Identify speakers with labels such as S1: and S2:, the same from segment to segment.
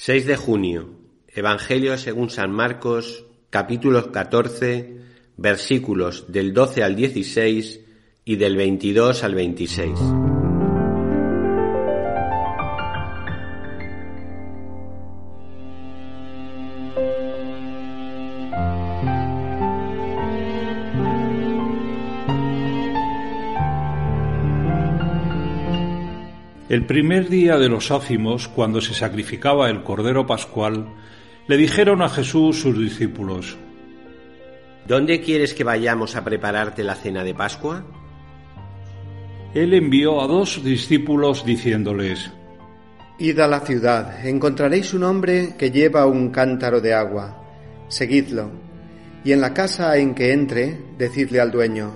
S1: 6 de junio. Evangelio según San Marcos, capítulo 14, versículos del 12 al 16 y del 22 al 26.
S2: El primer día de los ácimos, cuando se sacrificaba el Cordero Pascual, le dijeron a Jesús sus discípulos,
S1: ¿Dónde quieres que vayamos a prepararte la cena de Pascua?
S2: Él envió a dos discípulos diciéndoles,
S3: Id a la ciudad, encontraréis un hombre que lleva un cántaro de agua, seguidlo, y en la casa en que entre, decidle al dueño,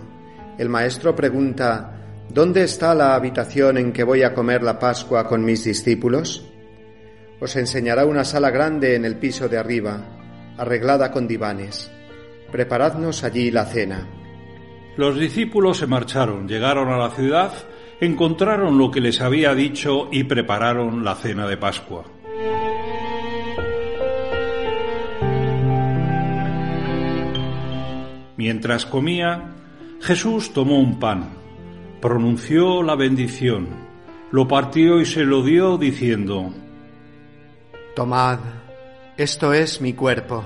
S3: el maestro pregunta, ¿Dónde está la habitación en que voy a comer la Pascua con mis discípulos? Os enseñará una sala grande en el piso de arriba, arreglada con divanes. Preparadnos allí la cena.
S2: Los discípulos se marcharon, llegaron a la ciudad, encontraron lo que les había dicho y prepararon la cena de Pascua. Mientras comía, Jesús tomó un pan pronunció la bendición, lo partió y se lo dio diciendo,
S3: Tomad, esto es mi cuerpo.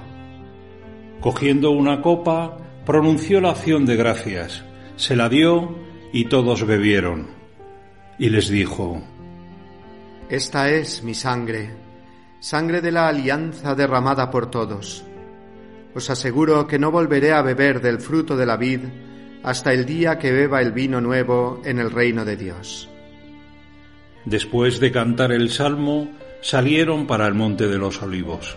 S2: Cogiendo una copa, pronunció la acción de gracias, se la dio y todos bebieron. Y les dijo,
S3: Esta es mi sangre, sangre de la alianza derramada por todos. Os aseguro que no volveré a beber del fruto de la vid hasta el día que beba el vino nuevo en el reino de Dios.
S2: Después de cantar el salmo, salieron para el monte de los olivos.